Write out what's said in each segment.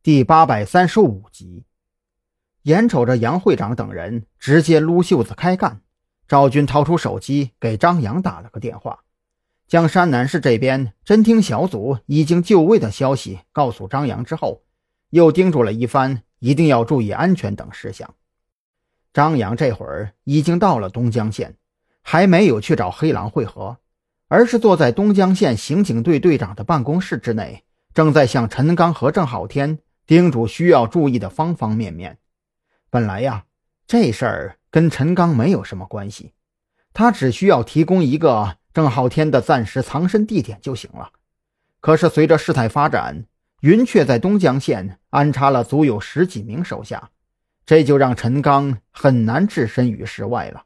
第八百三十五集。眼瞅着杨会长等人直接撸袖子开干，赵军掏出手机给张扬打了个电话，将山南市这边侦听小组已经就位的消息告诉张扬之后，又叮嘱了一番，一定要注意安全等事项。张扬这会儿已经到了东江县，还没有去找黑狼会合，而是坐在东江县刑警队队长的办公室之内。正在向陈刚和郑浩天叮嘱需要注意的方方面面。本来呀，这事儿跟陈刚没有什么关系，他只需要提供一个郑浩天的暂时藏身地点就行了。可是随着事态发展，云雀在东江县安插了足有十几名手下，这就让陈刚很难置身于事外了。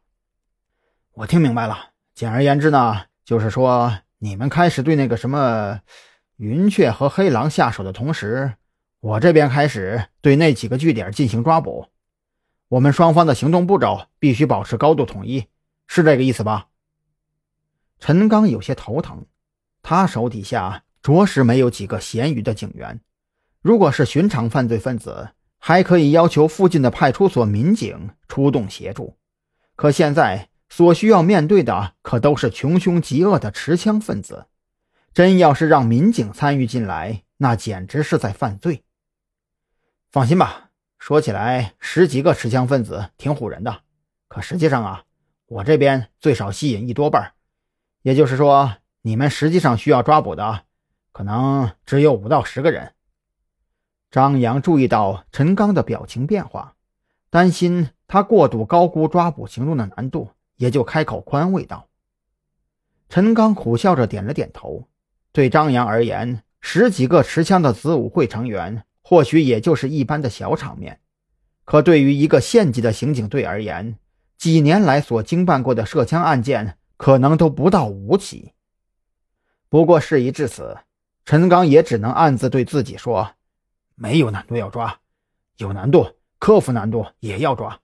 我听明白了，简而言之呢，就是说你们开始对那个什么。云雀和黑狼下手的同时，我这边开始对那几个据点进行抓捕。我们双方的行动步骤必须保持高度统一，是这个意思吧？陈刚有些头疼，他手底下着实没有几个闲余的警员。如果是寻常犯罪分子，还可以要求附近的派出所民警出动协助。可现在所需要面对的可都是穷凶极恶的持枪分子。真要是让民警参与进来，那简直是在犯罪。放心吧，说起来十几个持枪分子挺唬人的，可实际上啊，我这边最少吸引一多半。也就是说，你们实际上需要抓捕的，可能只有五到十个人。张扬注意到陈刚的表情变化，担心他过度高估抓捕行动的难度，也就开口宽慰道：“陈刚苦笑着点了点头。”对张扬而言，十几个持枪的子午会成员或许也就是一般的小场面，可对于一个县级的刑警队而言，几年来所经办过的涉枪案件可能都不到五起。不过事已至此，陈刚也只能暗自对自己说：“没有难度要抓，有难度克服难度也要抓，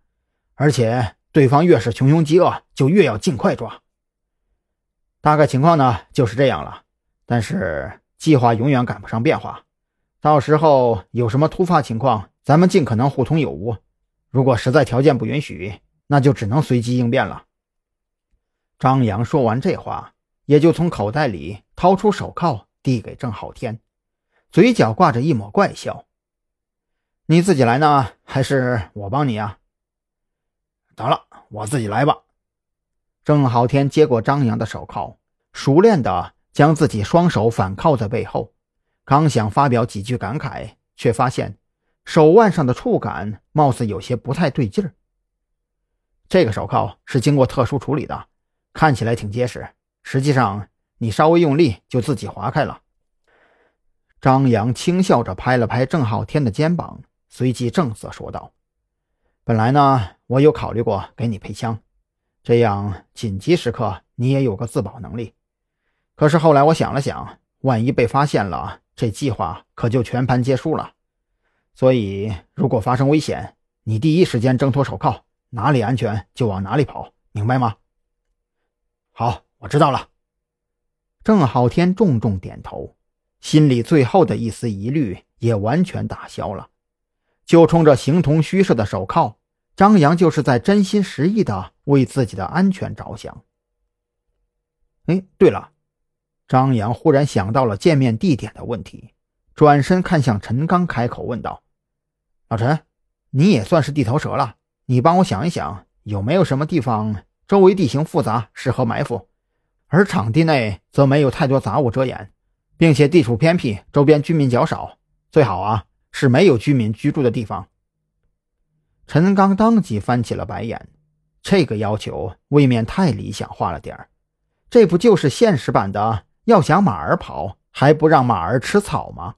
而且对方越是穷凶极恶，就越要尽快抓。”大概情况呢就是这样了。但是计划永远赶不上变化，到时候有什么突发情况，咱们尽可能互通有无。如果实在条件不允许，那就只能随机应变了。张扬说完这话，也就从口袋里掏出手铐递给郑浩天，嘴角挂着一抹怪笑：“你自己来呢，还是我帮你啊？”得了，我自己来吧。郑浩天接过张扬的手铐，熟练的。将自己双手反靠在背后，刚想发表几句感慨，却发现手腕上的触感貌似有些不太对劲儿。这个手铐是经过特殊处理的，看起来挺结实，实际上你稍微用力就自己划开了。张扬轻笑着拍了拍郑浩天的肩膀，随即正色说道：“本来呢，我有考虑过给你配枪，这样紧急时刻你也有个自保能力。”可是后来我想了想，万一被发现了，这计划可就全盘皆输了。所以，如果发生危险，你第一时间挣脱手铐，哪里安全就往哪里跑，明白吗？好，我知道了。郑浩天重重点头，心里最后的一丝疑虑也完全打消了。就冲着形同虚设的手铐，张扬就是在真心实意的为自己的安全着想。哎，对了。张扬忽然想到了见面地点的问题，转身看向陈刚，开口问道：“老陈，你也算是地头蛇了，你帮我想一想，有没有什么地方周围地形复杂，适合埋伏，而场地内则没有太多杂物遮掩，并且地处偏僻，周边居民较少，最好啊是没有居民居住的地方。”陈刚当即翻起了白眼，这个要求未免太理想化了点儿，这不就是现实版的？要想马儿跑，还不让马儿吃草吗？